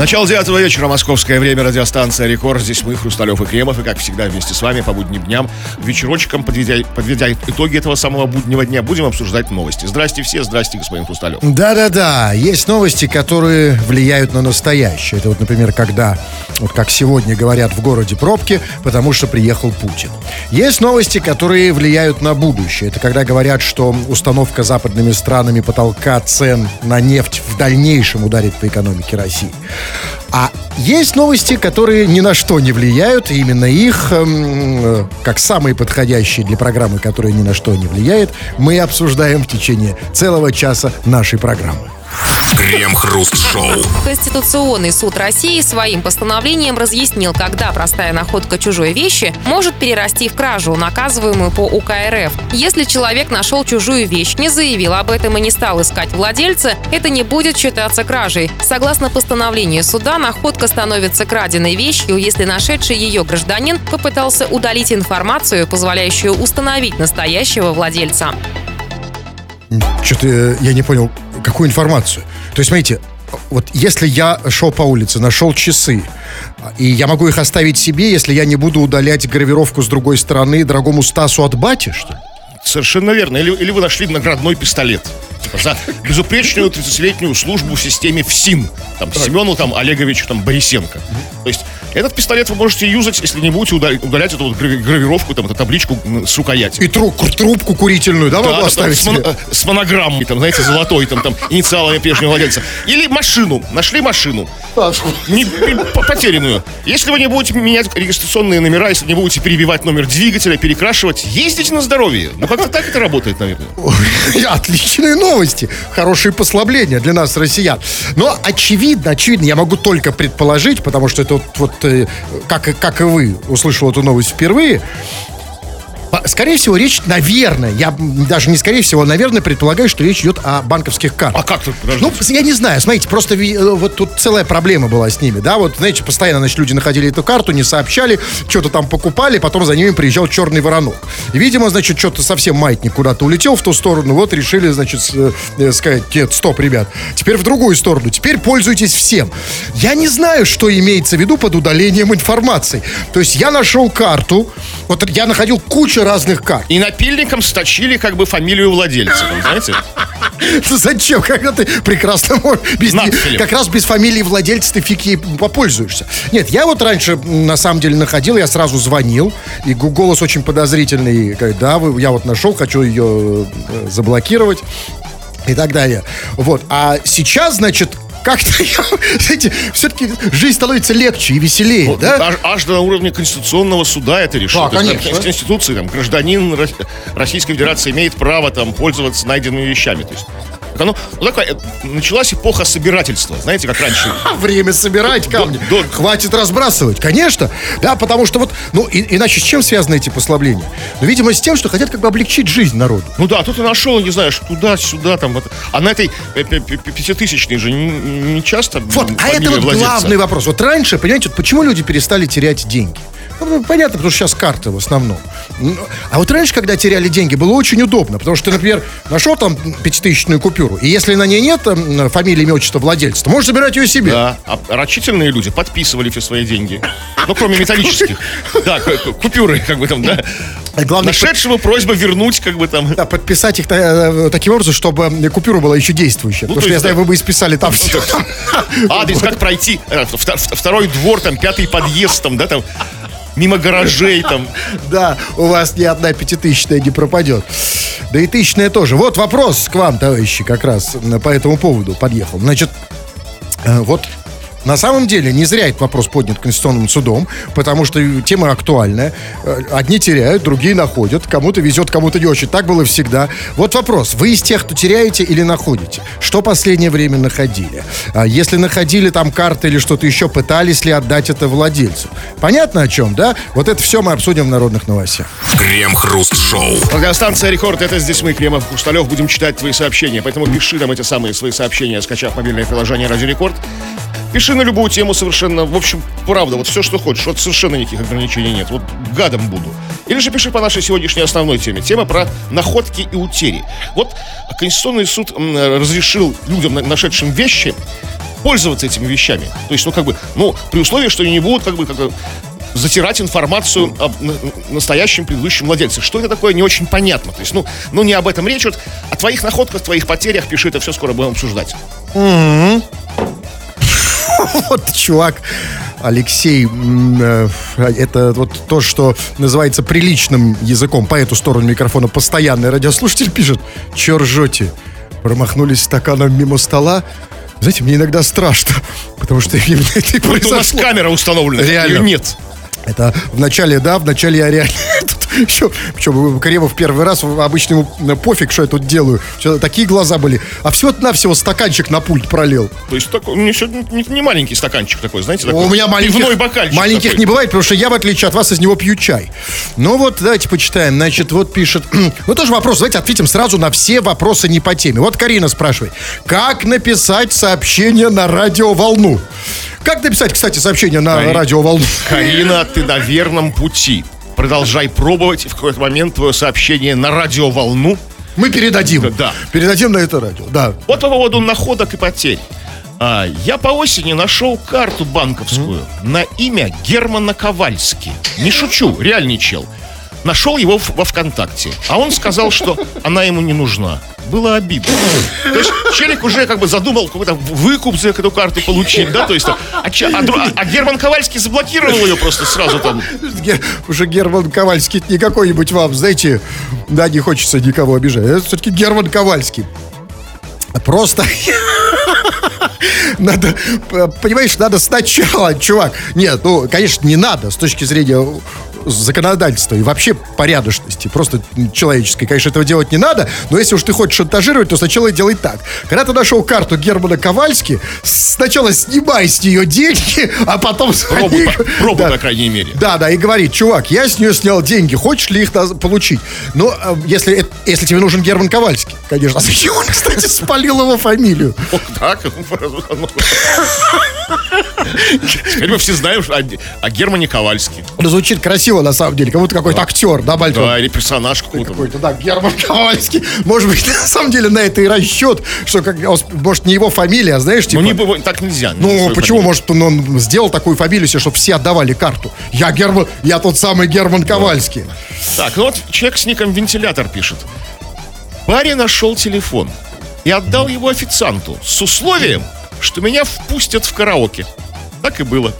Начало девятого вечера, московское время, радиостанция «Рекорд». Здесь мы, Хрусталев и Кремов, и, как всегда, вместе с вами по будним дням, вечерочком, подведя, подведя итоги этого самого буднего дня, будем обсуждать новости. Здрасте все, здрасте, господин Хрусталев. Да-да-да, есть новости, которые влияют на настоящее. Это вот, например, когда, вот как сегодня говорят, в городе пробки, потому что приехал Путин. Есть новости, которые влияют на будущее. Это когда говорят, что установка западными странами потолка цен на нефть в дальнейшем ударит по экономике России. А есть новости, которые ни на что не влияют, и именно их, эм, как самые подходящие для программы, которые ни на что не влияют, мы обсуждаем в течение целого часа нашей программы. Крем-хруст-шоу. Конституционный суд России своим постановлением разъяснил, когда простая находка чужой вещи может перерасти в кражу, наказываемую по УК РФ. Если человек нашел чужую вещь, не заявил об этом и не стал искать владельца, это не будет считаться кражей. Согласно постановлению суда, находка становится краденой вещью, если нашедший ее гражданин попытался удалить информацию, позволяющую установить настоящего владельца. Что-то я не понял, какую информацию? То есть, смотрите, вот если я шел по улице, нашел часы, и я могу их оставить себе, если я не буду удалять гравировку с другой стороны дорогому Стасу от бати, что ли? Совершенно верно. Или, или вы нашли наградной пистолет. Типа, за безупречную 30-летнюю службу в системе ФСИН. Там, Семену там, Олеговичу там, Борисенко. То есть этот пистолет вы можете юзать, если не будете удалять, эту вот гравировку, там, эту табличку с рукояти. И трубку, трубку курительную, да, Да, могу оставить с, мон- э, с монограммой, там, знаете, золотой, там, там, инициалами прежнего владельца. Или машину. Нашли машину. Не- по- потерянную. Если вы не будете менять регистрационные номера, если не будете перебивать номер двигателя, перекрашивать, ездите на здоровье. Ну, как-то так это работает, наверное. Отличные новости. Хорошие послабления для нас, россиян. Но очевидно, очевидно, я могу только предположить, потому что это вот, вот, э, как, как и вы, услышал эту новость впервые. Скорее всего, речь, наверное, я даже не скорее всего, а, наверное, предполагаю, что речь идет о банковских картах. А как тут? Ну, я не знаю, смотрите, просто э, вот тут целая проблема была с ними, да, вот, знаете, постоянно, значит, люди находили эту карту, не сообщали, что-то там покупали, потом за ними приезжал черный воронок. И, видимо, значит, что-то совсем маятник куда-то улетел в ту сторону, вот решили, значит, с- э, сказать, нет, стоп, ребят, теперь в другую сторону, теперь пользуйтесь всем. Я не знаю, что имеется в виду под удалением информации. То есть я нашел карту, вот я находил кучу разных карт. И напильником сточили как бы фамилию владельца, знаете? Ну Зачем, когда ты прекрасно можешь без, как раз без фамилии владельца ты фиг ей попользуешься. Нет, я вот раньше на самом деле находил, я сразу звонил, и голос очень подозрительный, да, я вот нашел, хочу ее э, заблокировать и так далее. Вот, а сейчас, значит, как-то, знаете, все-таки жизнь становится легче и веселее, Вот, да? аж, аж до уровня Конституционного суда это решено. Да, То есть, конечно. В Конституции там, гражданин Рос- Российской Федерации имеет право там, пользоваться найденными вещами. То есть, так оно, ну, такая, э, началась эпоха собирательства. Знаете, как раньше. Время собирать камни. до- Хватит разбрасывать, конечно. Да, потому что вот, ну, и- иначе с чем связаны эти послабления? Ну, видимо, с тем, что хотят как бы облегчить жизнь народу. Ну да, тут и нашел, не знаешь, туда-сюда, там. вот. А на этой э, пятитысячной же не, не часто Вот, а это вот владельца. главный вопрос. Вот раньше, понимаете, вот почему люди перестали терять деньги? Ну, понятно, потому что сейчас карты в основном. Ну, А вот раньше, когда теряли деньги, было очень удобно, потому что ты, например, нашел там пятитысячную купюру, и если на ней нет фамилии, имя, отчества владельца, то можешь забирать ее себе. Да, а рачительные люди подписывали все свои деньги. Ну, кроме металлических. Да, купюры, как бы там, да. Главное, Нашедшего просьба вернуть, как бы там. Да, подписать их э, таким образом, чтобы э, купюра была еще действующая. Потому то что я знаю, вы бы исписали там все. Адрес, как пройти. э, вто- вто- Второй двор, там, пятый подъезд, там, да, там, мимо гаражей, там. Да, у вас ни одна пятитысячная не пропадет. Да и тысячная тоже. Вот вопрос к вам, товарищи, как раз по этому поводу подъехал. Значит, э, вот на самом деле не зря этот вопрос поднят Конституционным судом, потому что тема актуальная. Э, Одни теряют, другие находят. Кому-то везет, кому-то не очень. Так было всегда. Вот вопрос. Вы из тех, кто теряете или находите? Что последнее время находили? А Если находили там карты или что-то еще, пытались ли отдать это владельцу? Понятно о чем, да? Вот это все мы обсудим в народных новостях. Крем-хруст-шоу. Радиостанция «Рекорд» — это здесь мы, Кремов Хрусталев, будем читать твои сообщения. Поэтому пиши нам эти самые свои сообщения, скачав мобильное приложение «Радио Рекорд». Пиши на любую тему совершенно, в общем, правда, вот все, что хочешь, вот совершенно никаких ограничений нет. Вот гадом буду. Или же пиши по нашей сегодняшней основной теме. Тема про находки и утери. Вот Конституционный суд разрешил людям, на- нашедшим вещи, пользоваться этими вещами. То есть, ну, как бы, ну, при условии, что они не будут, как бы, как бы, затирать информацию на- настоящем предыдущем владельце. Что это такое, не очень понятно. То есть, ну, ну не об этом речь. Вот о твоих находках, твоих потерях пиши, это все скоро будем обсуждать. Вот чувак Алексей, э, это вот то, что называется приличным языком по эту сторону микрофона постоянный радиослушатель пишет, че ржете? Промахнулись стаканом мимо стола? Знаете, мне иногда страшно, потому что именно это и Это у нас произошло. камера установлена. Реально. Её нет. Это в начале, да, в начале я реально... Еще, причем Кремов первый раз, обычно ему э, пофиг, что я тут делаю. Всё, такие глаза были. А всего-навсего стаканчик на пульт пролил. То есть такой, сегодня не, не маленький стаканчик такой, знаете, такой. У меня маленьких, пивной бокальчик маленьких такой. не бывает, потому что я, в отличие от вас, из него пью чай. Ну вот, давайте почитаем. Значит, вот пишет... Ну, тоже вопрос. Давайте ответим сразу на все вопросы не по теме. Вот Карина спрашивает. Как написать сообщение на радиоволну? Как написать, кстати, сообщение на Кари- радиоволну? Карина, ты на верном пути. Продолжай пробовать, в какой-то момент твое сообщение на радиоволну. Мы передадим. Да. Передадим на это радио. Да. Вот по поводу находок и потерь. А, я по осени нашел карту банковскую на имя Германа Ковальски. Не шучу, реальный чел. Нашел его в- во ВКонтакте. А он сказал, что она ему не нужна. Было обидно. То есть челик уже как бы задумал какой-то выкуп за эту карту получить, да? То есть, а, а а- Герман Ковальский заблокировал ее просто сразу там. Уже Герман Ковальский не какой-нибудь вам, знаете, да, не хочется никого обижать. Это все-таки Герман Ковальский. Просто надо, понимаешь, надо сначала, чувак. Нет, ну, конечно, не надо с точки зрения законодательства и вообще порядочности, просто человеческой. Конечно, этого делать не надо, но если уж ты хочешь шантажировать, то сначала делай так. Когда ты нашел карту Германа Ковальски, сначала снимай с нее деньги, а потом... Пробуй, звони- пробуй, Да. по крайней мере. Да, да, и говорит, чувак, я с нее снял деньги, хочешь ли их получить? Ну, э, если, если тебе нужен Герман Ковальский, конечно. А зачем он, кстати, спалил его фамилию? Вот так. Теперь мы все знаем о Германе Ковальске. Ну, звучит красиво, на самом деле, как будто какой-то актер, да, большой? Да, или персонаж какой-то. Какой-то, да, Герман Ковальский. Может быть, на самом деле на это и расчет, что, как, с- может, не его фамилия, а знаешь, типа... Ну, не, быва- так нельзя. Ну, свою почему? фамилию. Может, он, он сделал такую фамилию себе, чтобы все отдавали карту. Я Герман, я тот самый Герман Ковальский. Так, ну вот человек с ником вентилятор пишет. Барри нашел телефон и отдал его официанту с условием, что меня впустят в караоке. Так и было.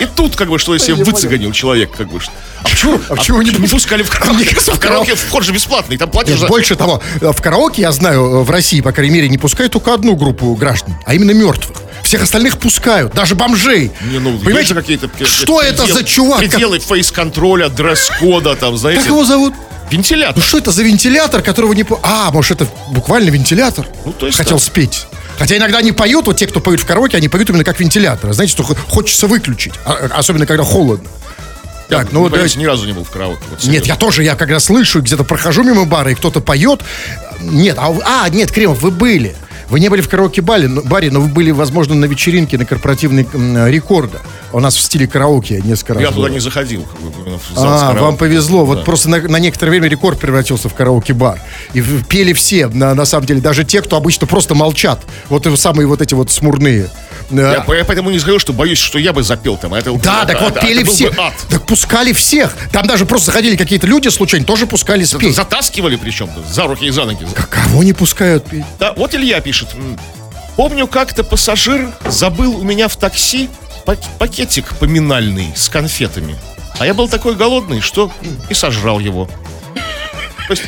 И тут, как бы, что если Я выцеганил человек, как бы. что- А почему, А почему не не пускали в караоке? В караоке вход же бесплатный, там платишь за... больше того, э, в караоке, я знаю, э, в России, по крайней мере, не пускают только одну группу граждан, а именно мертвых. Всех остальных пускают, даже бомжей. Не, ну, Понимаете, какие-то... что это за чувак? Пределы фейс-контроля, дресс-кода, там, знаете. как его зовут? Вентилятор. Ну что это за вентилятор, которого не... А, может, это буквально вентилятор? Ну, то есть Хотел так. спеть. Хотя иногда они поют, вот те, кто поют в караоке, они поют именно как вентилятор. Знаете, что хо- хочется выключить. а- особенно, когда холодно. Так, ну вот давайте- ни разу не был в караоке. вот Нет, я тоже, я когда слышу, где-то прохожу мимо бара, и кто-то поет. Нет, а, а, нет, Кремов, вы были. Вы не были в караоке-баре, но, баре, но вы были, возможно, на вечеринке на корпоративной м, рекорда. У нас в стиле караоке несколько раз Я туда было. не заходил. А, вам повезло. Вот Да. просто на, на некоторое время рекорд превратился в караоке-бар. И пели все, на, на самом деле, даже те, кто обычно просто молчат. Вот самые вот эти вот смурные. Я, по- я поэтому не скажу, что боюсь, что я бы запел там. Это, Да, это- так вот это- пели все. Так пускали всех. Там даже просто заходили какие-то люди случайно, тоже пускали спеть. Затаскивали причем за руки и за ноги. Кого не пускают петь? Да, вот Илья пишет. Помню, как-то пассажир забыл у меня в такси пак- пакетик поминальный с конфетами. А я был такой голодный, что и сожрал его. То есть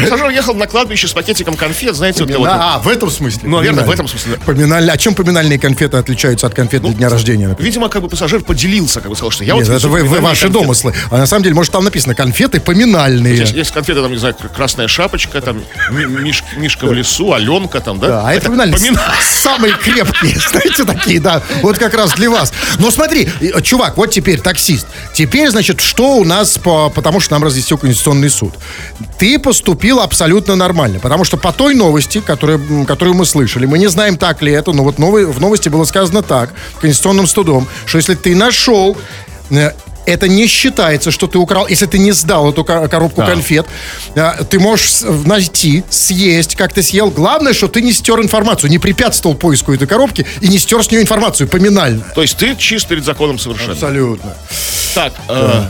пассажир ехал на кладбище с пакетиком конфет, знаете, вот, вот- а, в этом смысле. Ну, наверное, в этом смысле, да. Поминальные. А чем поминальные конфеты отличаются от конфет для дня рождения? например? Видимо, как бы пассажир поделился, как бы сказал, что я Нет, вот... это вы, ваши домыслы. А на самом деле, может, там написано конфеты поминальные. Есть, конфеты, там, не знаю, красная шапочка, там, Ми- Миш- Мишка в лесу, Аленка там, да? Да, а это поминальные. помина- Самые крепкие, знаете, такие, да. Вот как раз для вас. Но смотри, э, чувак, вот теперь таксист. Теперь, значит, что у нас, по, потому что нам разъяснил Конституционный суд. Ты поступил абсолютно нормально. Потому что по той новости, которая, м, которую мы слышали, мы не знаем, так ли это, но вот новой, в новости было сказано так, Конституционным судом, что если ты нашел э, это не считается, что ты украл. Если ты не сдал эту ко- коробку Да. конфет, а, ты можешь найти, съесть, как ты съел. Главное, что ты не стер информацию, не препятствовал поиску этой коробки и не стер с нее информацию поминально. То есть ты чист перед законом совершенно. Абсолютно. Так, э,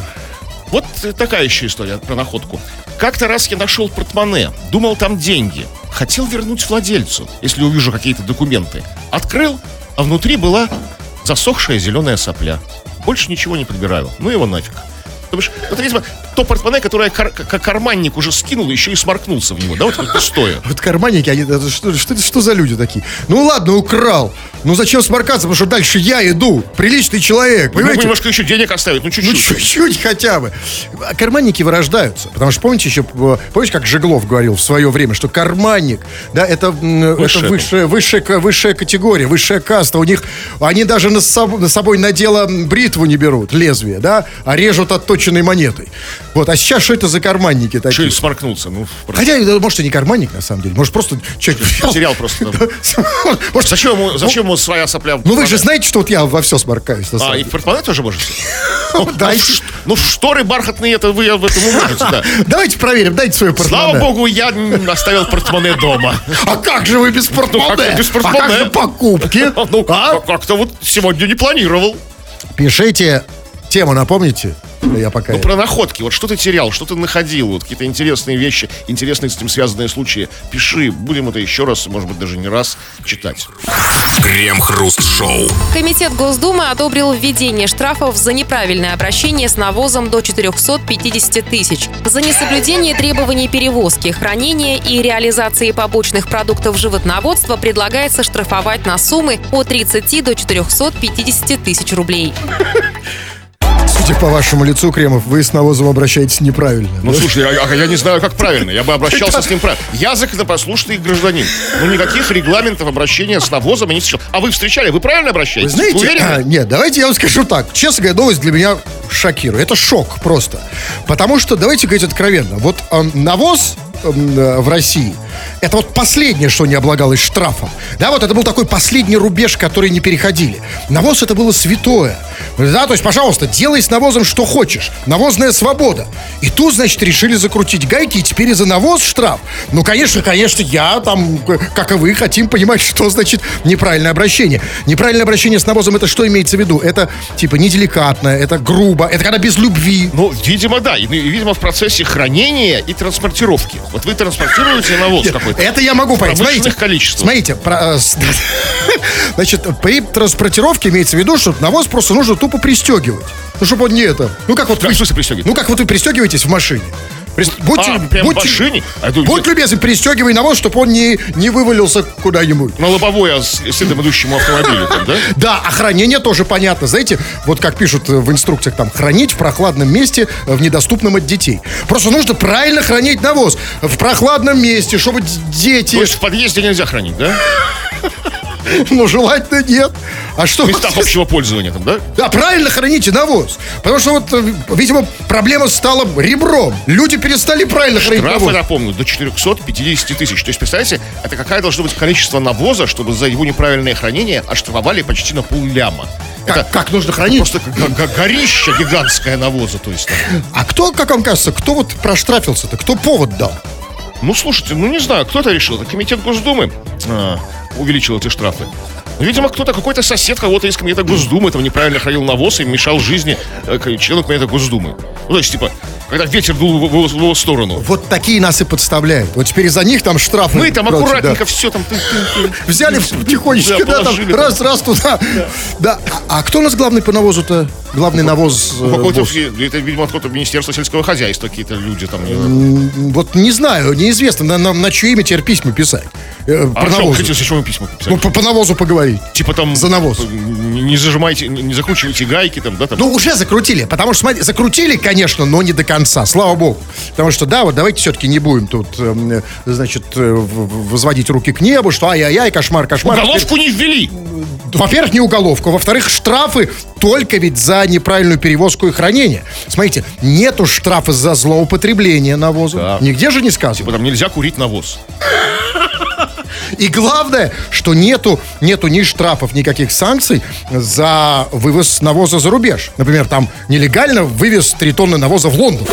вот такая еще история про находку. Как-то раз я нашел портмоне, думал там деньги. Хотел вернуть владельцу, если увижу какие-то документы. Открыл, а внутри была засохшая зеленая сопля. Больше ничего не подбираю. Ну его нафиг. То бишь, вот, видимо, то портмоне, которое кар- как карманник уже скинул, еще и сморкнулся в него, да, вот как пустое. Вот карманники, они, что, что, что за люди такие? Ну ладно, украл. Ну зачем сморкаться, потому что дальше я иду. Приличный человек, Ну, понимаете? немножко еще денег оставить, ну Ну, чуть-чуть. чуть-чуть хотя бы. А Карманники вырождаются. Потому что, помните, еще, помнишь, как Жеглов говорил в свое время, что карманник, да, это, Высшая. это высшая, высшая, высшая категория, высшая каста. У них, они даже на, соб- на собой на дело бритву не берут, лезвие, да, а режут отточенной монетой. Вот, а сейчас что это за карманники такие? и сморкнулся. Ну, просто Хотя, э, может, и не карманник, на самом деле. Может, просто человек... потерял просто. Может, Зачем ему, зачем ему своя сопля? ну вы же знаете, что вот я во все сморкаюсь, А, и в портмоне тоже можете? Дайте. Ну, шторы бархатные, это вы в этом можете, да. Давайте проверим, дайте свое портмоне. Слава богу, я оставил портмоне дома. А как же вы без портмоне? Ну, без А портмоне? как же покупки? Ну, А? как- как-то вот сегодня не планировал. Пишите тему, напомните? Я пока... Ну, про находки. Вот что ты терял, что ты находил, вот какие-то интересные вещи, интересные с этим связанные случаи. Пиши, будем это еще раз, может быть, даже не раз читать. Крем-хруст-шоу. Комитет Госдумы одобрил введение штрафов за неправильное обращение с навозом до 450 тысяч. За несоблюдение требований перевозки, хранения и реализации побочных продуктов животноводства предлагается штрафовать на суммы от 30 до 450 тысяч рублей. Судя по вашему лицу, Кремов, вы с навозом обращаетесь неправильно. Ну, да? слушай, а я не знаю, как правильно. Я бы обращался с ним правильно. Я законопослушный гражданин. Ну, никаких регламентов обращения с навозом я не встречал. А вы встречали? Вы правильно Вы обращаетесь? знаете, уверены? а, нет, давайте я вам скажу так. Честно говоря, новость для меня шокирует. Это шок просто. Потому что, давайте говорить откровенно, вот а, навоз в России, это вот последнее, что не облагалось штрафом. Да, вот это был такой последний рубеж, который не переходили. Навоз это было святое. Да, то есть, пожалуйста, делай с навозом что хочешь. Навозная свобода. И тут, значит, решили закрутить гайки, и теперь и за навоз штраф. Ну, конечно, конечно, я там, э, как и вы, хотим понимать, что значит неправильное обращение. Неправильное обращение с навозом, это что имеется в виду? Это, типа, неделикатно, это грубо, это когда без любви. Ну, видимо, да. И, видимо, в процессе хранения и транспортировки. Вот вы транспортируете навоз какой-то. Это я могу понять. Смотрите, количествах. смотрите, про- э, с- значит, при транспортировке имеется в виду, что навоз просто нужно тупо пристегивать. Ну, чтобы он не это. Ну, как вот Как в смысле пристегивать? Ну, как вот вы пристегиваетесь в машине. Будьте, А, прям в машине? А будь любезен, пристегивай навоз, чтобы он не, не вывалился куда-нибудь. На лобовое с следом идущему автомобилю, да? Да, а хранение тоже понятно. Знаете, вот как пишут в инструкциях, там, хранить в прохладном месте, э, в недоступном от детей. Просто нужно правильно хранить навоз. В прохладном месте, чтобы дети... То есть в подъезде нельзя хранить, да? Ну, желательно нет. А что? В местах общего пользования там, да? Да, правильно храните навоз. Потому что вот, э, видимо, проблема стала ребром. Люди перестали правильно хранить Штрафы, навоз. напомню, до 450 тысяч. То есть, представляете, это какая должно быть количество навоза, чтобы за его неправильное хранение оштрафовали почти на полляма. Как, Это как нужно хранить? просто г- г- горище гигантское навоза, то есть. там. А кто, как вам кажется, кто вот проштрафился-то? Кто повод дал? Ну, слушайте, ну не знаю, кто это решил. Это комитет Госдумы а, увеличил эти штрафы. Видимо, кто-то, какой-то сосед кого-то из комитета Госдумы там неправильно хранил навоз и мешал жизни э, члену комитета Госдумы. Ну, то есть, типа, когда ветер дул в его, в его сторону. Вот такие нас и подставляют. Вот теперь из-за них там штрафы. Мы там прочее, аккуратненько да. все там... Взяли тихонечко, Да, там, раз, раз туда. Да. А, а кто у нас главный по навозу-то? Главный навоз. э, Ну, босс? это, видимо, какое-то Министерство сельского хозяйства, какие-то люди там. Вот не знаю, неизвестно, на, на, чье имя теперь письма писать. Э, А навозы. хотите, зачем письма Ну, писали? по, по навозу поговорить. Типа там... за навоз. Не зажимайте, не не закручивайте гайки там, да, там. Ну, уже закрутили, потому что, смотри, закрутили, конечно, но не до конца, слава богу. Потому что, да, вот давайте все-таки не будем тут, эм, значит, э, возводить руки к небу, что ай-яй-яй, кошмар, кошмар. Уголовку не ввели. Во-первых, не уголовку. Во-вторых, штрафы только ведь за неправильную перевозку и хранение. Смотрите, нету штрафа за злоупотребление навозом. Да. Нигде же не сказано. Типа там нельзя курить навоз. И главное, что нету, нету ни штрафов, никаких санкций за вывоз навоза за рубеж. Например, там нелегально вывез 3 тонны навоза в Лондон.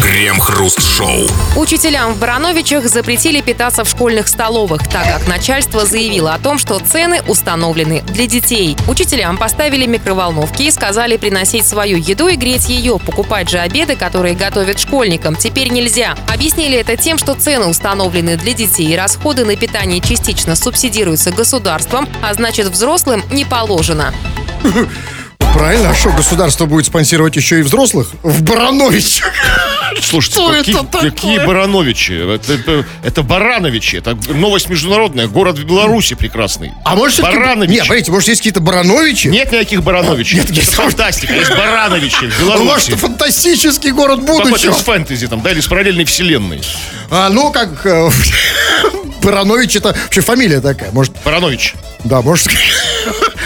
Крем-хруст-шоу. Учителям в Барановичах запретили питаться в школьных столовых, так как начальство заявило о том, что цены установлены для детей. Учителям поставили микроволновки и сказали приносить свою еду и греть ее. Покупать же обеды, которые готовят школьникам, теперь нельзя. Объяснили это тем, что цены установлены для детей и расходы на питание частично субсидируются государством, а значит взрослым не положено. Правильно, а что, государство будет спонсировать еще и взрослых? В Баранович. Слушайте, Что какие, это такое? какие Барановичи? Это, это, это Барановичи. Это новость международная. Город в Беларуси прекрасный. А может. Барановичи. Нет, смотрите, может, есть какие-то Барановичи? Нет никаких Барановичей. Нет, это есть. фантастика. Есть Барановичи в Ну, Беларуси. может, фантастический город Какой-то будущего. из фэнтези там, да, или из параллельной вселенной. А, ну, как... э, Баранович это вообще фамилия такая. Может, Баранович. да, может...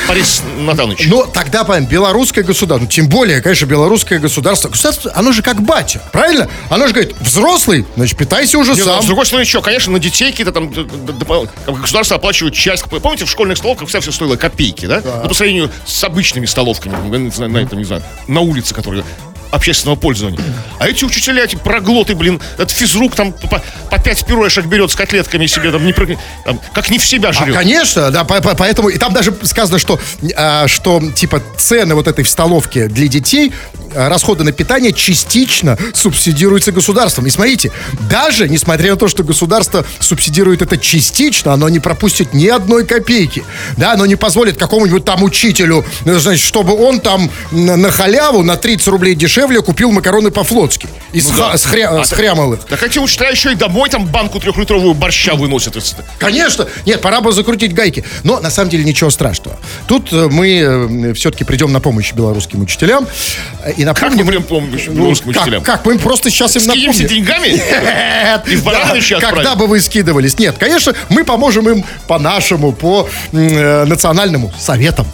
Борис Натанович. Но тогда, понятно, белорусское государство, ну, тем более, конечно, белорусское государство, государство, оно же как батя, правильно? Оно же говорит, взрослый, значит, питайся уже Не, ну, сам. С другой стороны, еще, конечно, на детей какие-то там бы государство оплачивает часть. Помните, в школьных столовках всегда все стоило копейки, да? Ну, по сравнению с обычными столовками, ну, на, этом, не знаю, на улице, которые общественного пользования. А эти учителя, эти проглоты, блин, этот физрук там по, по пять пюрешек берет с котлетками себе, там, не, там, как не в себя А, жрет. конечно, да, по- по- поэтому и там даже сказано, что, а, что типа цены вот этой в столовке для детей, а, расходы на питание частично субсидируются государством. И смотрите, даже несмотря на то, что государство субсидирует это частично, оно не пропустит ни одной копейки. Да, оно не позволит какому-нибудь там учителю, ну, значит, чтобы он там на, халяву на 30 рублей дешевле купил макароны по-флотски. Из Ну ха- да. с, хря- А с так- хрямал их. Так эти учителя еще и домой там банку трехлитровую борща выносят. Конечно. Нет, пора бы закрутить гайки. Но на самом деле ничего страшного. Тут э, мы все-таки придем на помощь белорусским учителям. Э, И Как мы напомним... прям помним Ну, белорусским как, учителям? как? Мы просто сейчас им Скинемся напомним. деньгами? Нет. И в Да, отправим? Когда бы вы скидывались? Нет, конечно, мы поможем им по-нашему, по э, национальному советам.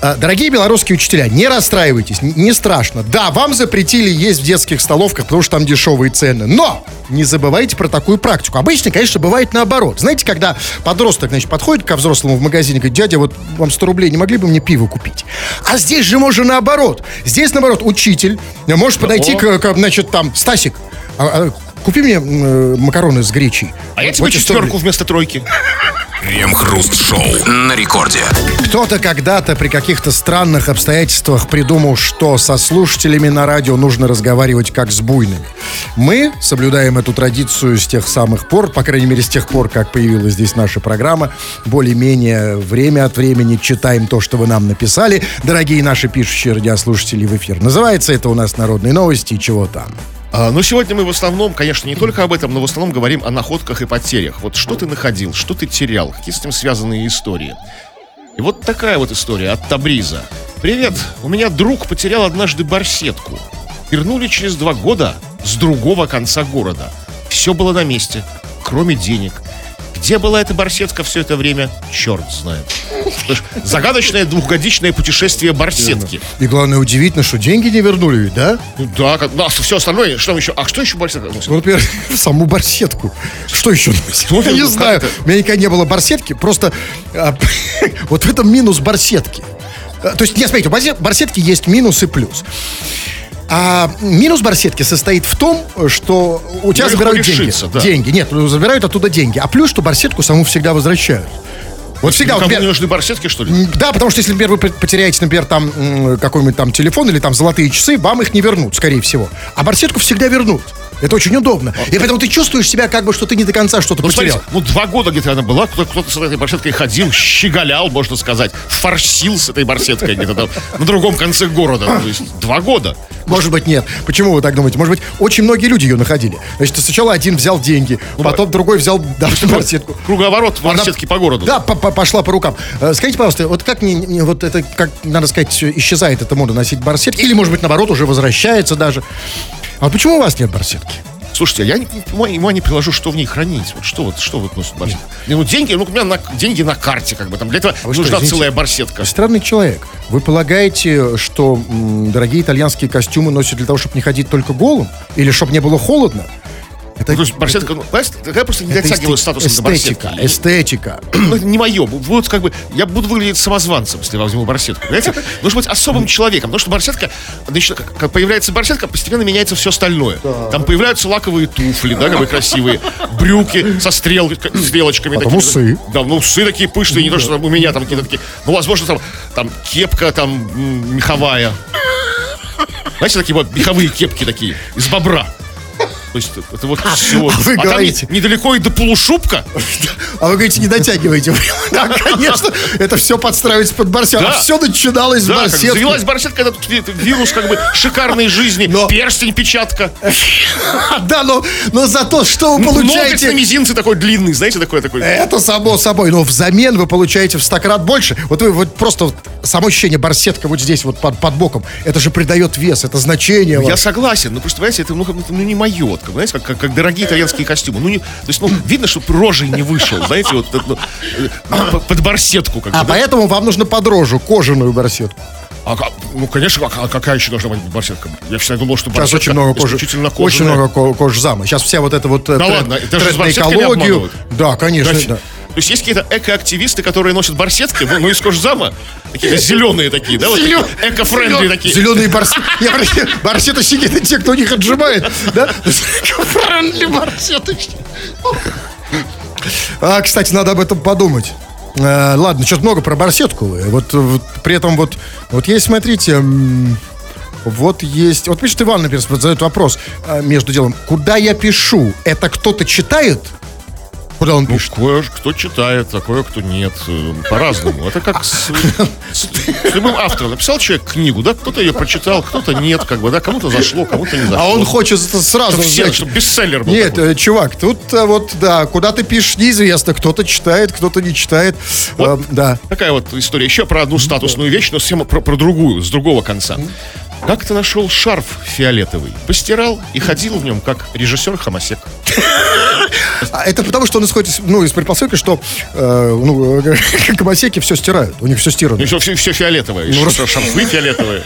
А, Дорогие белорусские учителя, не расстраивайтесь, не страшно. Да, вам запретили есть в детских столовках, потому что там дешевые цены. Но не забывайте про такую практику. Обычно, конечно, бывает наоборот. Знаете, когда подросток, значит, подходит ко взрослому в магазине и говорит, дядя, вот вам 100 рублей, не могли бы мне пиво купить? А здесь же можно наоборот. Здесь, наоборот, учитель может подойти к, к, значит, там, Стасик, а- а, купи мне э, макароны с гречей. А я Вот тебе эти 100 рублей. четверку вместо тройки. Крем-хруст-шоу на рекорде. Кто-то когда-то при каких-то странных обстоятельствах придумал, что со слушателями на радио нужно разговаривать как с буйными. Мы соблюдаем эту традицию с тех самых пор, по крайней мере, с тех пор, как появилась здесь наша программа. Более-менее время от времени читаем то, что вы нам написали, дорогие наши пишущие радиослушатели в эфир. Называется это у нас «Народные новости» и чего там. А, но сегодня мы в основном, конечно, не только об этом, но в основном говорим о находках и потерях. Вот что ты находил, что ты терял, какие с этим связанные истории. И вот такая вот история от Табриза. Привет, у меня друг потерял однажды барсетку. Вернули через два года с другого конца города. Все было на месте, кроме денег. Где была эта барсетка все это время, черт знает. Загадочное двухгодичное путешествие барсетки. И главное, удивительно, что деньги не вернули ведь, да? Ну да, как, да, все остальное, что еще? А что еще барсетка? Ну, например, саму барсетку. Что еще? Что Я это? не знаю. У меня никогда не было барсетки. Просто а, вот в этом минус барсетки. А, То есть, не смотрите, у барсе- барсетки есть минус и плюс. А минус барсетки состоит в том, что у тебя легко забирают деньги. лишиться, да. Деньги. Нет, ну, забирают оттуда деньги. А плюс, что барсетку саму всегда возвращают. Вот всегда, вот, Никому например, не нужны барсетки, что ли? Да, потому что если, например, вы пот- потеряете, например, там какой-нибудь там телефон или там золотые часы, вам их не вернут, скорее всего. А барсетку всегда вернут. Это очень удобно. И поэтому ты чувствуешь себя как бы, что ты не до конца что-то Ну, потерял. смотрите, ну, два года где-то она была, кто- кто-то с этой барсеткой ходил, щеголял, можно сказать, форсил с этой барсеткой где-то там на другом конце города. То есть два года. Может быть, нет. Почему вы так думаете? Может быть, очень многие люди ее находили. Значит, сначала один взял деньги, потом другой взял да, барсетку. Круговорот Она- барсетки по городу. Да, по- по- пошла по рукам. Э, Скажите, пожалуйста, вот как не, не- вот это, как надо сказать, исчезает эта мода носить барсетки? Или, может быть, наоборот, уже возвращается даже. А почему у вас нет барсетки? Слушайте, я не, ума- не приложу, что в ней хранить. Вот что вот, что вот носит барсетка? Ну, деньги, ну, у меня на, деньги на карте, как бы, там, для этого А что, нужна извините? целая барсетка. Странный человек. Вы полагаете, что м, дорогие итальянские костюмы носят для того, чтобы не ходить только голым? Или чтобы не было холодно? Это, Ну, то есть барсетка, ну, понимаешь, я просто не это дотягиваю эсте- статусом до эстетика, барсетки. эстетика. Ну, это не мое. Вот как бы я буду выглядеть самозванцем, если я возьму барсетку. Понимаете? Нужно быть особым человеком. Потому что барсетка, значит, как- появляется барсетка, постепенно меняется все остальное. Там появляются лаковые туфли, да, как бы красивые, брюки со стрел, стрелочками. Потом такими, усы. Да, ну усы такие пышные, не то, что там у меня там какие-то такие. Ну, возможно, там, там кепка там меховая. Знаете, такие вот меховые кепки такие, из бобра. То есть это, вот все. вы а там говорите- не- недалеко и до полушубка. А вы говорите, не дотягиваете. Да, конечно, это все подстраивается под барсетку. А все начиналось с барсетки. завелась барсетка, ви- вирус как бы шикарной жизни, перстень, печатка, Да, но, зато что вы ноготь получаете... мизинце такой длинный, знаете, такой такой. Это само собой, но взамен вы получаете в стократ больше. Вот вы вот просто само ощущение барсетка вот здесь вот под, боком, это же придает вес, это значение. Я вам. согласен, но просто, понимаете, это ну, ну, не мое, вот, как, знаете, как, как, как дорогие итальянские костюмы. Ну, не, то есть, ну, видно, что рожей не вышел, знаете, вот ну, э, под барсетку. Как бы, А да. поэтому вам нужно под рожу, кожаную барсетку. А ну, конечно, а, а какая еще должна быть барсетка? Я всегда думал, что Сейчас барсетка очень много кожи. исключительно Очень кожаная. много ко- кожзама. Сейчас вся вот эта вот э, Да тренд, ладно, это же экологию. Да, конечно. Значит, да. То есть есть какие-то экоактивисты, которые носят барсетки, ну, ну, из кожзама, такие зеленые такие, да, вот такие, эко-френдли такие. Зеленые барсеты. Я прости, барсеточники это те, кто их отжимает. Да? Френдли барсеточники. А, кстати, надо об этом подумать. Э, ладно, что-то много про барсетку. вы. Вот, вот при этом вот, вот есть, смотрите, вот есть... Вот пишет Иван, например, задает вопрос э, между делом. Куда я пишу? Это кто-то читает? Куда он Ну, пишет? кое кто читает, а кое-кто нет. Э, По-разному. Это как с, с- с любым автором. Написал человек книгу, да, кто-то ее прочитал, кто-то нет, как бы, да, кому-то зашло, кому-то не зашло. А он хочет сразу Чтобы все, чтобы бестселлер был Нет, такой. э, чувак, тут э, вот, да, куда ты пишешь, неизвестно. Кто-то читает, кто-то не читает. Вот. Э, да. Такая вот история. Еще про одну статусную вещь, но совсем про, про другую, с другого конца. Как ты нашел шарф фиолетовый? Постирал и ходил в нем, как режиссер Хамасек. А это потому, что он исходит из, ну, из предпосылки, что э, ну, гомосеки все стирают. У них все стирано. Ну, все, все, все фиолетовое. Ну, Ну, шарфы фиолетовые.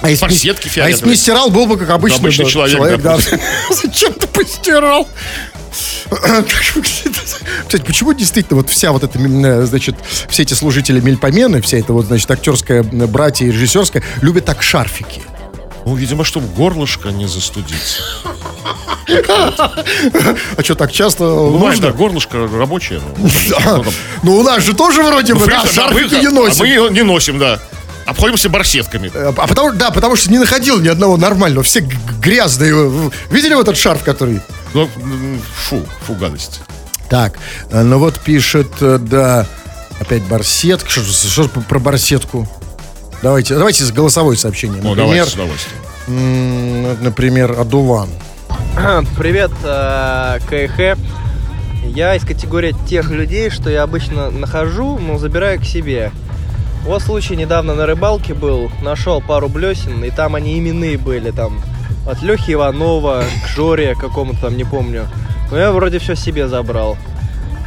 А если, барсетки а если фиолетовые. не стирал, был бы как обычный, обычный да, человек, да, да. Зачем ты постирал? Кстати, почему действительно вот вся вот эта, э, значит, все эти служители мельпомены, вся эта вот, значит, актерская м, братья и режиссерская, любят так шарфики? Ну, видимо, чтобы горлышко не застудить. А что, так часто Ну, знаешь, нужно? да, горлышко рабочее. ну. А, Ну, Ну, у нас же тоже вроде ну, бы, да, да, шарфики не а носим. Мы не носим, да. Обходимся барсетками. А потому, да, потому что не находил ни одного нормального. Все грязные. Видели вот этот шарф, который... Ну, фу, фу, гадость. Так, э, ну вот пишет, э, да, опять барсетка. Что, что про барсетку? Давайте, давайте с голосовое сообщение. Ну, Например, давайте с удовольствием. например, Адуван. Привет, э, КХ. Я из категории тех людей, что я обычно нахожу, но забираю к себе. Вот случай недавно на рыбалке был, нашел пару блесен, и там они именные были, там от Лехи Иванова к Жоре какому-то там, не помню. Но я вроде все себе забрал.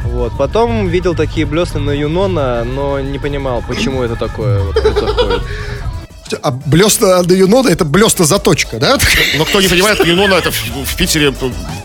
Вот. Потом видел такие блесны на Юнона, но не понимал, почему это такое вот. А блесна до Юнода это блесна заточка, да? Но кто не понимает, Юнона это в, в Питере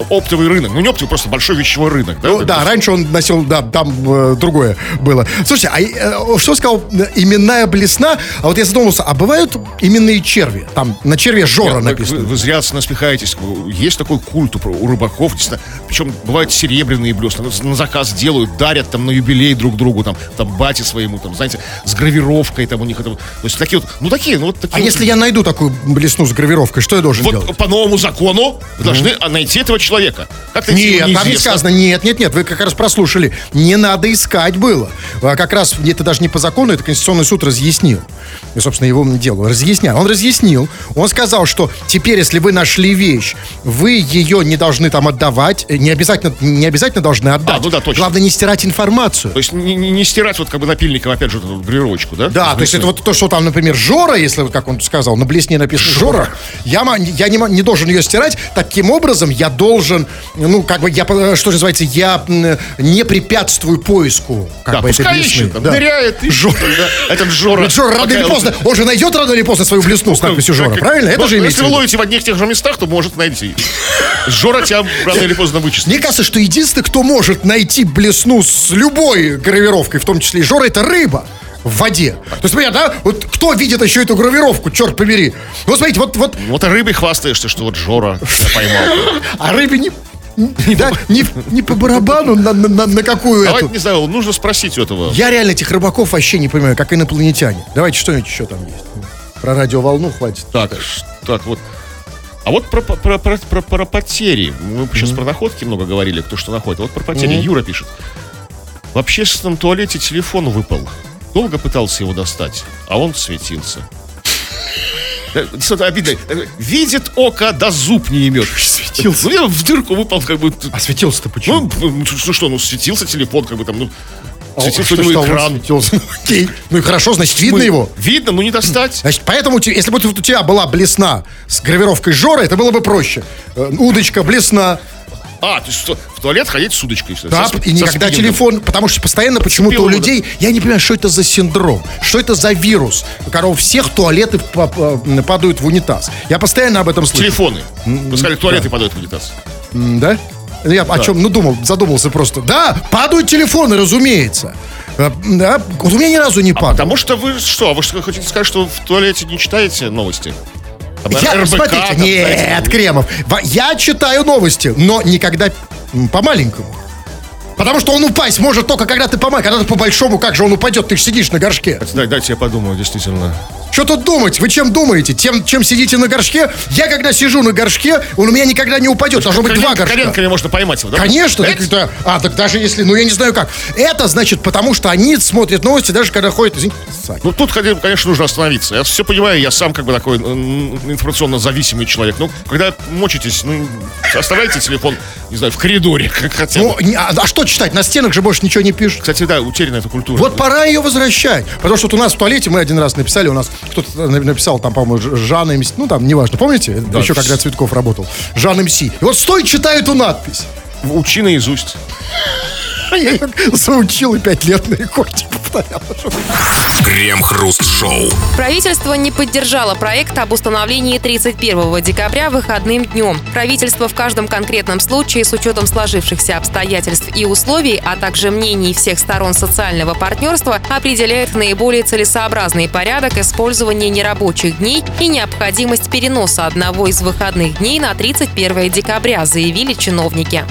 оптовый рынок. Ну, не оптовый, просто большой вещевой рынок. Да, Ну, да, раньше он носил, да, там э, другое было. Слушайте, а э, что сказал э, именная блесна? А вот я задумался, а бывают именные черви? Там на черве Жора Нет, написано. Вы, вы зря насмехаетесь. Есть такой культ у, у рыбаков. действительно. Причем бывают серебряные блесна. На заказ делают, дарят там на юбилей друг другу, там, там бате своему, там, знаете, с гравировкой там у них. Это, то есть такие вот, ну такие, ну вот такие. А вот- если я найду такую блесну с гравировкой, что я должен Вот делать? по новому закону вы должны а, найти этого человека. Как найти его, Нет, там не сказано, нет, нет, нет, вы как раз прослушали. Не надо искать было. А как раз это даже не по закону, это Конституционный суд разъяснил. И, собственно, его дело разъяснял. Он разъяснил, он сказал, что теперь, если вы нашли вещь, вы ее не должны там отдавать, э, не обязательно, не обязательно должны отдать. А, ну да, точно. Главное не стирать информацию. То есть не, не- не стирать вот как бы напильником, опять же, эту гравировочку, да? Да, то есть это вот то, что там, например, Жора если, как он сказал, на блесне написано Жора, я, я не, не должен ее стирать. Таким образом, я должен, ну, как бы, я, э, что же называется, я не препятствую поиску, как Да, бы, пускай ищет, Да. ныряет, Жора. да. Этот Жора. Вот Жора рано или поздно, он же найдет рано или поздно свою блесну с надписью Жора, Как- правильно? Это Ну, же Если вы ловите в одних тех же местах, то может найти. Жора тебя рано или поздно вычислит. Мне кажется, что единственный, кто может найти блесну с любой гравировкой, в том числе и Жора, это рыба в воде. То есть, понятно, да? Вот кто видит еще эту гравировку, черт побери. Вот смотрите, вот, вот, Вот а рыбой хвастаешься, что вот Жора поймал. а рыбе не, не, да, не, не по барабану на, на- на- какую Давайте, эту. не знаю, нужно спросить у этого. Я реально этих рыбаков вообще не понимаю, как инопланетяне. Давайте что-нибудь еще там есть. Про радиоволну хватит. Так, так вот. А вот про, про, про, про- про потери. Мы сейчас про находки много говорили, кто что находит. А Вот про потери. Юра пишет. В общественном туалете телефон выпал. Долго пытался его достать, а он светился. Что-то обидно. Видит око, да зуб не имет. Светился? Ну, я в дырку выпал, как бы. А светился-то почему? Ну, ну, что, ну, светился телефон, как бы там, ну, А светился у него он экран. светился? Окей. Ну и хорошо, значит, видно Мы- его. Видно, ну не достать. Значит, поэтому, если бы у тебя была блесна с гравировкой Жора, это было бы проще. Э, Удочка, блесна. А, то есть что, в туалет ходить с удочкой. Да, Со- и никогда со спиннингом. телефон, потому что постоянно почему-то у людей, я не понимаю, что это за синдром, что это за вирус, у которого всех туалеты па- па- падают в унитаз. Я постоянно об этом слышу. Телефоны. Вы сказали, туалеты падают в унитаз. Да? Я о чем, ну, думал, задумался просто. Да, падают телефоны, разумеется. Э, Да, у меня ни разу не падал. Потому что вы что, вы что хотите сказать, что в туалете не читаете новости? Я, РБК, смотрите, там, знаете, нет, Кремов, Во- я читаю новости, но никогда по-маленькому. Потому что он упасть может только когда ты по когда ты по-большому, как же он упадет, ты же сидишь на горшке. Дай- Дайте я подумаю, действительно. Что тут думать? Вы чем думаете? Тем, чем сидите на горшке? Я когда сижу на горшке, он у меня никогда не упадет. Должно быть два горшка. Коленками можно поймать его, да? Конечно, так это- а, так даже если, ну я не знаю как. Это значит, потому что они смотрят новости, даже когда ходят, извините, ссать. Ну, тут, конечно, нужно остановиться. Я все понимаю, я сам как бы такой информационно зависимый человек. Ну, когда мочитесь, ну, оставляйте телефон, не знаю, в коридоре, как хотя бы. Ну, а, а что читать? На стенах же больше ничего не пишут. Кстати, да, утеряна эта культура. Вот пора ее возвращать. Потому что вот у нас в туалете мы один раз написали, у нас кто-то на- написал там, по-моему, Жан МС, ну там, неважно, помните? Еще когда Цветков работал. Жан МС. И вот стой, читай эту надпись. Учи наизусть. Я ее заучил и пять лет на рекорде повторял. Крем-хруст-шоу. Правительство не поддержало проект об установлении 31 декабря выходным днем. Правительство в каждом конкретном случае с учетом сложившихся обстоятельств и условий, а также мнений всех сторон социального партнерства определяет наиболее целесообразный порядок использования нерабочих дней и необходимость переноса одного из выходных дней на 31 декабря, заявили чиновники.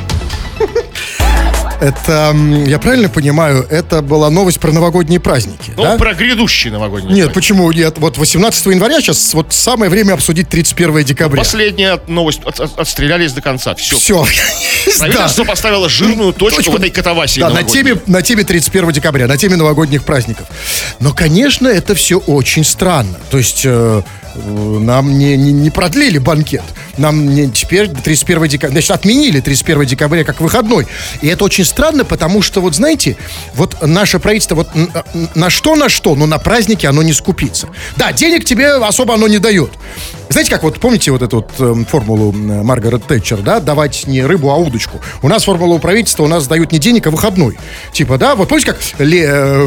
Это, я правильно понимаю, это была новость про новогодние праздники, Ну, да? про грядущий новогодний. Нет, почему нет? Вот 18 января сейчас вот самое время обсудить 31 декабря. Последняя новость. От- от- отстрелялись до конца. Все. Все. Правительство поставило жирную точку, в этой катавасии Да, на новогодней. теме, на теме 31 декабря, на теме новогодних праздников. Но, конечно, это все очень странно. То есть э, нам не, не, не продлили банкет. Нам не, теперь 31 декабря, значит, отменили 31 декабря как выходной. И это очень странно, потому что, вот знаете, вот наше правительство, вот на что, на что, но на праздники оно не скупится. Да, денег тебе особо оно не дает. Знаете, как вот, помните вот эту вот эм, формулу Маргарет Тэтчер, да, давать не рыбу, а удочку. У нас формула у правительства, у нас дают не денег, а выходной. Типа, да, вот помните, как Ле- э,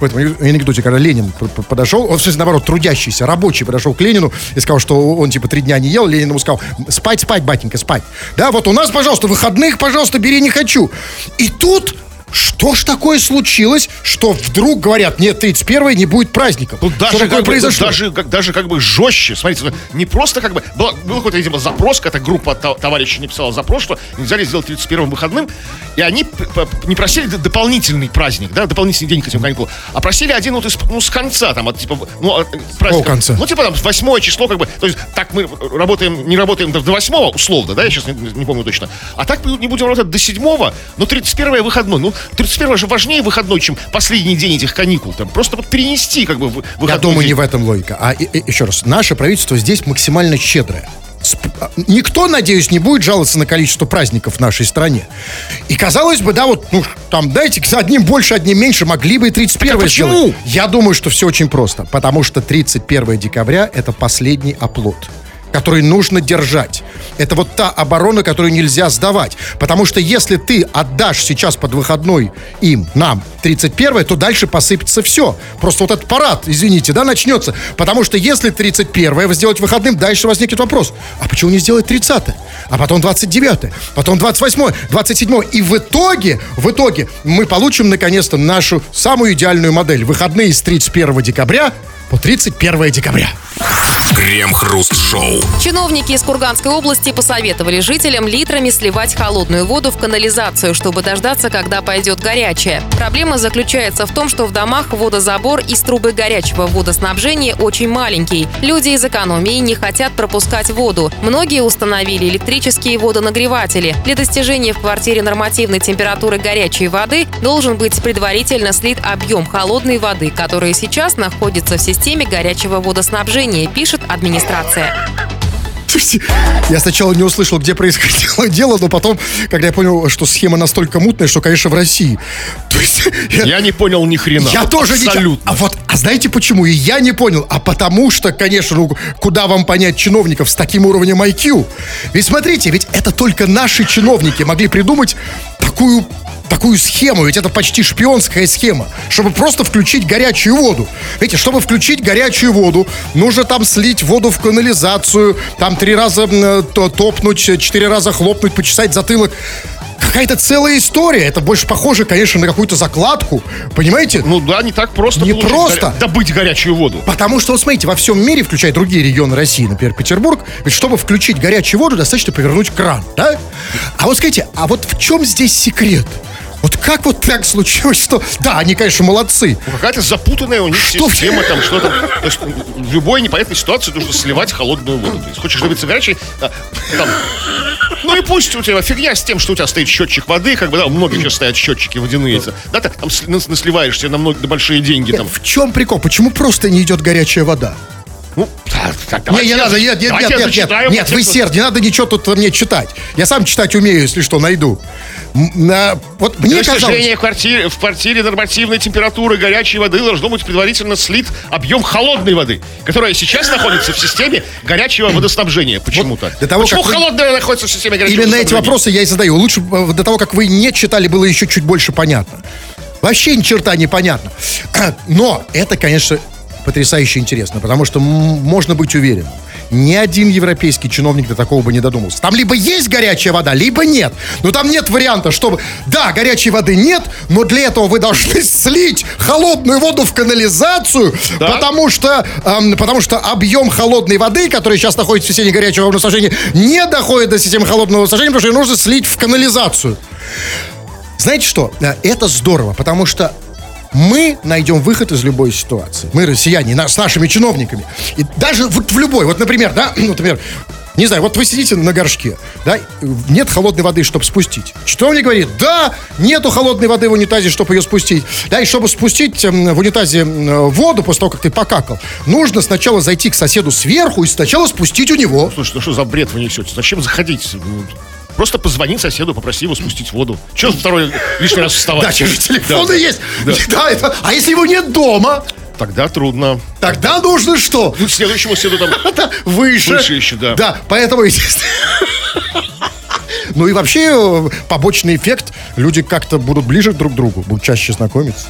в этом анекдоте, когда Ленин подошел, он, в смысле, наоборот, трудящийся, рабочий подошел к Ленину и сказал, что он, типа, три дня не ел, Ленин ему сказал, спать, спать, батенька, спать. Да, вот у нас, пожалуйста, выходных, пожалуйста, бери, не хочу. И тут что ж такое случилось, что вдруг говорят, нет, 31 не будет праздником? Тут что даже, такое как бы, произошло? даже, как, даже как бы жестче. Смотрите, ну, не просто как бы... Был, был какой-то, видимо, запрос, какая-то группа то- товарищей написала запрос, что нельзя ли сделать 31 выходным. И они не просили дополнительный праздник, да, дополнительный день к этим каникулам, а просили один вот из, ну, с конца, там, от, типа, ну, от, праздника. конца? Ну, типа, там, восьмое число, как бы, то есть, так мы работаем, не работаем до, до восьмого, условно, да, я сейчас не, не помню точно. А так мы не будем работать до седьмого, но 31 выходной. Ну, 31 же важнее выходной, чем последний день этих каникул. Там, просто вот перенести, как бы, выходной Я думаю, день. не в этом логика. А и- и- еще раз, наше правительство здесь максимально щедрое. А, Никто, надеюсь, не будет жаловаться на количество праздников в нашей стране. И казалось бы, да, вот, ну, там, дайте одним больше, одним меньше, могли бы и 31 Так а почему? сделать. Я думаю, что все очень просто. Потому что 31 декабря – это последний оплот который нужно держать. Это вот та оборона, которую нельзя сдавать. Потому что если ты отдашь сейчас под выходной им, нам, 31 то дальше посыпется все. Просто вот этот парад, извините, да, начнется. Потому что если 31 сделать выходным, дальше возникнет вопрос. А почему не сделать 30 А потом 29 потом 28 27 И в итоге, в итоге мы получим наконец-то нашу самую идеальную модель. Выходные с 31 декабря по 31 декабря. Крем-хруст-шоу. Чиновники из Курганской области посоветовали жителям литрами сливать холодную воду в канализацию, чтобы дождаться, когда пойдет горячая. Проблема заключается в том, что в домах водозабор из трубы горячего водоснабжения очень маленький. Люди из экономии не хотят пропускать воду. Многие установили электрические водонагреватели. Для достижения в квартире нормативной температуры горячей воды должен быть предварительно слит объем холодной воды, который сейчас находится в системе горячего водоснабжения, пишет администрация. Я сначала не услышал, где происходило дело, но потом, когда я понял, что схема настолько мутная, что, конечно, в России. То есть, я, Я не понял ни хрена. я тоже не... Абсолютно. А вот, а знаете почему? И я не понял. А потому что, конечно, ну, куда вам понять чиновников с таким уровнем IQ? Ведь смотрите, ведь это только наши чиновники могли придумать такую такую схему, ведь это почти шпионская схема, чтобы просто включить горячую воду. Видите, чтобы включить горячую воду, нужно там слить воду в канализацию, там три раза топнуть, четыре раза хлопнуть, почесать затылок. Какая-то целая история. Это больше похоже, конечно, на какую-то закладку. Понимаете? Ну да, не так просто. Не просто. горя- Добыть горячую воду. Потому что, вот смотрите, во всем мире, включая другие регионы России, например, Петербург, ведь чтобы включить горячую воду, достаточно повернуть кран, да? А вот скажите, а вот в чем здесь секрет? Вот как вот так случилось, что... Да, они, конечно, молодцы. Какая-то запутанная у них Что? система, там что-то. То есть в любой непонятной ситуации нужно сливать холодную воду. То есть хочешь добиться горячей, а, там, ну и пусть у тебя фигня с тем, что у тебя стоит счетчик воды, как бы, да, у многих сейчас стоят счетчики водяные. Да, так там сли- нас- насливаешь себе на, много, на большие деньги. Там. В чем прикол? Почему просто не идет горячая вода? Ну, так, Не, не надо, нет, нет, нет, нет, нет, нет, вы текст. сер, не надо ничего тут мне читать. Я сам читать умею, если что, найду. На- вот мне казалось... в квартире, в квартире нормативной температуры горячей воды должно быть предварительно слит объем холодной воды, которая сейчас находится в системе горячего водоснабжения. Почему-то. до того, Почему как вы- холодная вода находится в системе горячего Именно эти вопросы я и задаю. Лучше э, до того, как вы не читали, было еще чуть больше понятно. Вообще ни черта не понятно. Но это, конечно, потрясающе интересно, потому что можно быть уверенным. Ни один европейский чиновник до такого бы не додумался. Там либо есть горячая вода, либо нет. Но там нет варианта, чтобы... Да, горячей воды нет, но для этого вы должны слить холодную воду в канализацию, Да. потому что, эм, потому что объем холодной воды, который сейчас находится в системе горячего водоснабжения, не доходит до системы холодного водоснабжения, потому что ее нужно слить в канализацию. Знаете что? Э, Это здорово, потому что мы найдем выход из любой ситуации. Мы, россияне, с нашими чиновниками. И даже вот в любой, вот, например, да, ну, например, не знаю, вот вы сидите на горшке, да, нет холодной воды, чтобы спустить. Чиновник говорит, да, нету холодной воды в унитазе, чтобы ее спустить. Да, и чтобы спустить эм, в унитазе воду после того, как ты покакал, нужно сначала зайти к соседу сверху и сначала спустить у него. Слушай, ну что за бред вы несете? Зачем заходить? Просто позвони соседу, попроси его спустить воду. Че второй лишний раз вставать? Да, же телефоны Да, есть. да. Да, это, а если его нет дома, Тогда трудно. тогда нужно что? Ну, следующему соседу там... Выше. Выше еще, да. Да, поэтому, естественно... Ну и вообще э, побочный эффект, люди как-то будут ближе друг к другу, будут чаще знакомиться.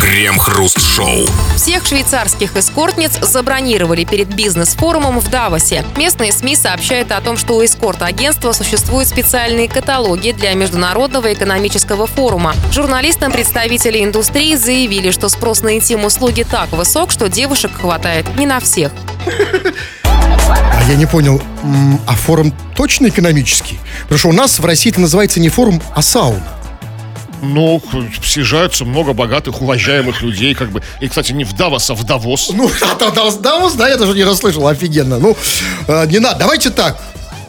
Крем-хруст-шоу. Всех швейцарских эскортниц забронировали перед бизнес-форумом в Давосе. Местные СМИ сообщают о том, что у эскорт-агентства существуют специальные каталоги для Международного экономического форума. Журналистам представители индустрии заявили, что спрос на интим-услуги так высок, что девушек хватает не на всех. А я не понял, а форум точно экономический? Потому что у нас в России это называется не форум, а сауна. Ну, съезжаются много богатых, уважаемых людей, как бы. И, кстати, не в Давос, а в Давос. Ну, а да, да, Давос, да, я даже не расслышал, офигенно. Ну, э, не надо, давайте так.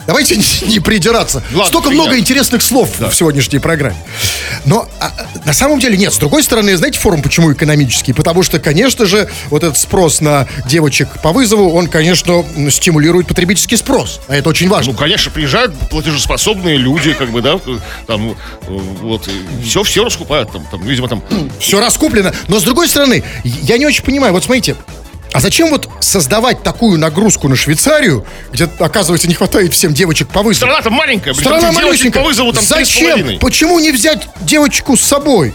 Давайте не, не придираться. Ладно, Столько фигня. много интересных слов в сегодняшней программе. Но а, на самом деле нет. С другой стороны, знаете, форум почему экономический? Потому что, конечно же, вот этот спрос на девочек по вызову, он, конечно, стимулирует потребительский спрос. А это очень важно. Ну, конечно, приезжают платежеспособные люди, как бы, да, там, вот, все, все раскупают, там, там, видимо, там, Все раскуплено. Но с другой стороны, я не очень понимаю. Вот смотрите, а зачем вот создавать такую нагрузку на Швейцарию, где, оказывается, не хватает всем девочек по вызову? страна-то маленькая, блин, Страна малюсенькая. по вызову там Зачем? Почему не взять девочку с собой?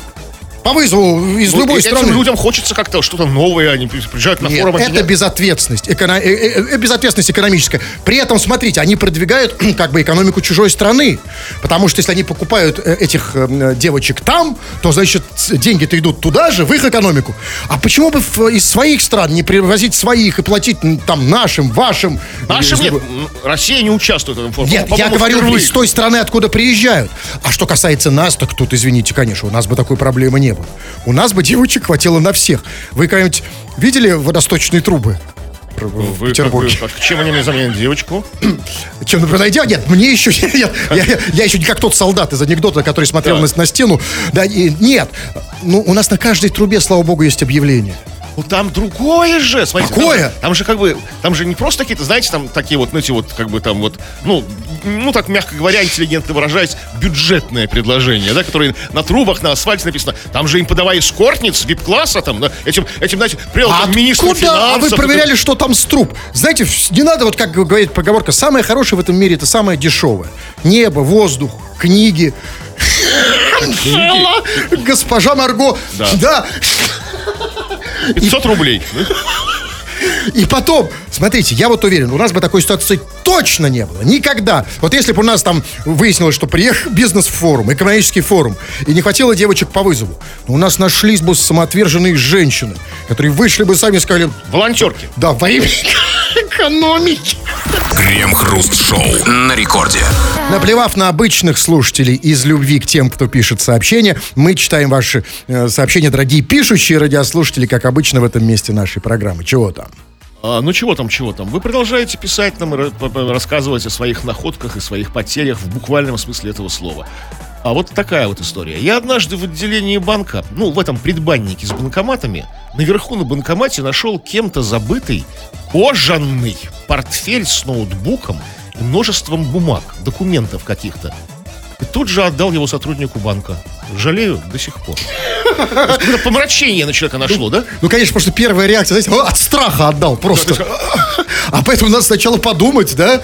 По вызову из Ну, любой страны. людям хочется как-то что-то новое, они приезжают на Нет, форум. это безответственность. Эко- э- э- э, безответственность экономическая. При этом, смотрите, они продвигают как бы экономику чужой страны. Потому что если они покупают этих э, девочек там, то, значит, деньги-то идут туда же, в их экономику. А почему бы из своих стран не привозить своих и платить там нашим, вашим? Нашим нет, Россия не участвует в этом форуме. Нет, я говорю впервые. из той страны, откуда приезжают. А что касается нас, так тут, извините, конечно, у нас бы такой проблемы не было. У нас бы девочек хватило на всех. Вы когда-нибудь видели водосточные трубы? в Вы, Петербурге. как- как- чем они мне заменят девочку? Чем вы подойдя? Нет, мне еще... Нет, я, я- я еще не как тот солдат из анекдота, который смотрел Да. на, на стену. Да, и- нет. Ну, у нас на каждой трубе, слава богу, есть объявление. Ну там другое же, смотрите. Какое? Там, же- там же как бы, там же не просто какие-то, знаете, там такие вот, знаете, вот как бы там вот, ну, ну так мягко говоря, интеллигентно выражаясь, бюджетное предложение, да, которое на трубах, на асфальте написано. Там же им подавай эскортниц вип-класса, там, да, этим, этим, знаете, привел А там министр откуда? А вы финансов. проверяли, что там с труб? Знаете, не надо, вот как говорит поговорка, самое хорошее в этом мире это самое дешевое. Небо, воздух, книги. Госпожа Марго. Да. Да. 500 рублей. И потом, смотрите, я вот уверен, у нас бы такой ситуации точно не было. Никогда. Вот если бы у нас там выяснилось, что приехал бизнес-форум, экономический форум, и не хватило девочек по вызову, но у нас нашлись бы самоотверженные женщины, которые вышли бы сами и сказали, Волонтерки. да, во имя экономики. Крем-хруст-шоу на рекорде. Наплевав на обычных слушателей из любви к тем, кто пишет сообщения, мы читаем ваши э, сообщения, дорогие пишущие радиослушатели, как обычно в этом месте нашей программы. Чего там? А, ну чего там, чего там? Вы продолжаете писать нам, и рассказывать о своих находках и своих потерях в буквальном смысле этого слова. А вот такая вот история. Я однажды в отделении банка, ну, в этом предбаннике с банкоматами, наверху на банкомате нашел кем-то забытый кожаный портфель с ноутбуком и множеством бумаг, документов каких-то. И тут же отдал его сотруднику банка. Жалею до сих пор. Какое-то помрачение на человека нашло, да? Ну, конечно, потому что первая реакция, знаете, «О, от страха отдал просто. А поэтому надо сначала подумать, да?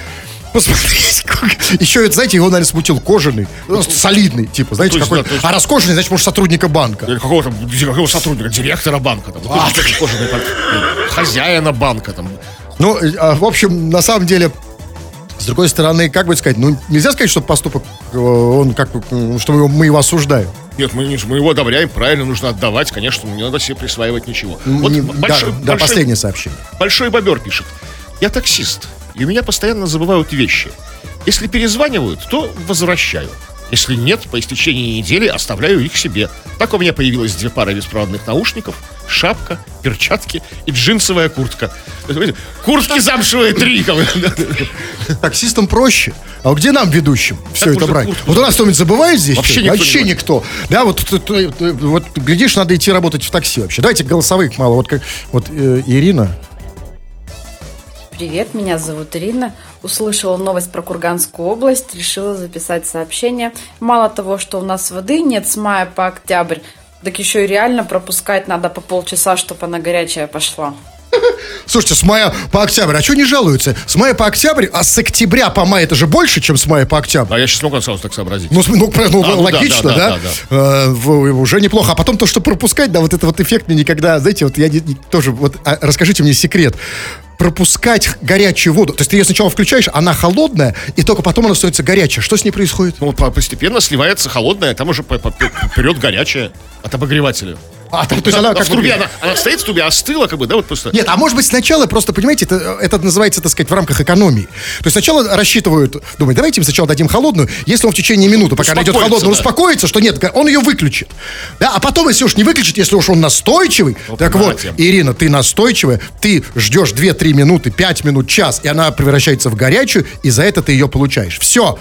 Посмотреть, как... Еще, это, знаете, его, наверное, смутил кожаный, ну, солидный, типа, знаете, есть, какой... да, есть- А раз кожаный, значит, может, сотрудника банка. Или какого-то какого сотрудника, директора банка, там, А, какой-то кожаный портфель, хозяина банка, там. Ну, э, а, в общем, на самом деле, с другой стороны, как бы сказать, ну, нельзя сказать, что поступок, э, он как что мы его, осуждаем. Нет, мы, мы его одобряем, правильно, нужно отдавать, конечно, не надо себе присваивать ничего. Вот Не- большой, да, да, большой- последнее сообщение. большой бобер пишет. Я таксист, и у меня постоянно забывают вещи. Если перезванивают, то возвращаю. Если нет, по истечении недели оставляю их себе. Так у меня появилось две пары беспроводных наушников, шапка, перчатки и джинсовая куртка. Куртки замшевые три. Таксистам проще. А где нам, ведущим, все это брать? Вот у нас кто-нибудь забывает здесь? Вообще никто Вообще никто. Да, вот, вот, глядишь, надо идти работать в такси вообще. Давайте голосовых мало. Вот, как, вот э, Ирина. Привет, меня зовут Ирина. Услышала новость про Курганскую область, решила записать сообщение. Мало того, что у нас воды нет с мая по октябрь, так еще и реально пропускать надо по полчаса, чтобы она горячая пошла. Слушайте, с мая по октябрь, а что не жалуются? С мая по октябрь, а с октября по май это же больше, чем с мая по октябрь. А я сейчас могу сразу так сообразить. Ну, ну, ну, А, ну да, логично, да, да? да, да, Э, уже неплохо. А потом то, что пропускать, да, вот это вот эффект мне никогда, знаете, вот я не- не- тоже, вот а, расскажите мне секрет. Пропускать горячую воду. То есть ты ее сначала включаешь, она холодная, и только потом она становится горячая. Что с ней происходит? Ну, по- постепенно сливается холодное, там уже вперед горячее от обогревателя. А, то есть она в как бы- трубе, она, она стоит в трубе, остыла, как бы, да, вот просто. Нет, а может быть сначала просто, понимаете, это, это называется, так сказать, в рамках экономии. То есть сначала рассчитывают, думают, давайте им сначала дадим холодную, если он в течение минуты, пока она идет холодная, да. успокоится, что нет, он ее выключит. Да, а потом, если уж не выключит, если уж он настойчивый, так вот, нате. Ирина, ты настойчивая, ты ждешь 2-3 минуты, 5 минут, час, и она превращается в горячую, и за это ты ее получаешь. Все.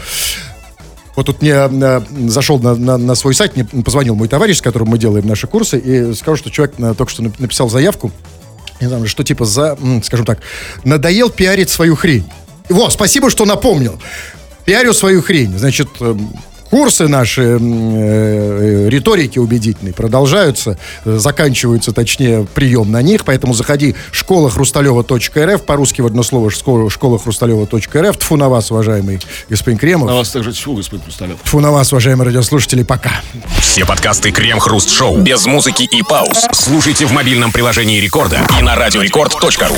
Вот тут мне э, зашел на, на- на свой сайт, мне позвонил мой товарищ, с которым мы делаем наши курсы, и сказал, что человек э, только что нап- написал заявку, не знаю, что типа за, скажем так, надоел пиарить свою хрень. Во, спасибо, что напомнил. Пиарю свою хрень. Значит, эм, курсы наши э, э, риторики убедительной продолжаются, э, заканчиваются, точнее, прием на них, поэтому заходи школа-хрусталева.рф, по-русски в одно слово школа- школа-хрусталева.рф. Тфу на вас, уважаемый господин Кремов. На вас также тьфу, господин Пистолет. Тфу на вас, уважаемые радиослушатели, пока. Все подкасты Крем-Хруст Шоу без музыки и пауз слушайте в мобильном приложении Рекорда и на радиорекорд.ру.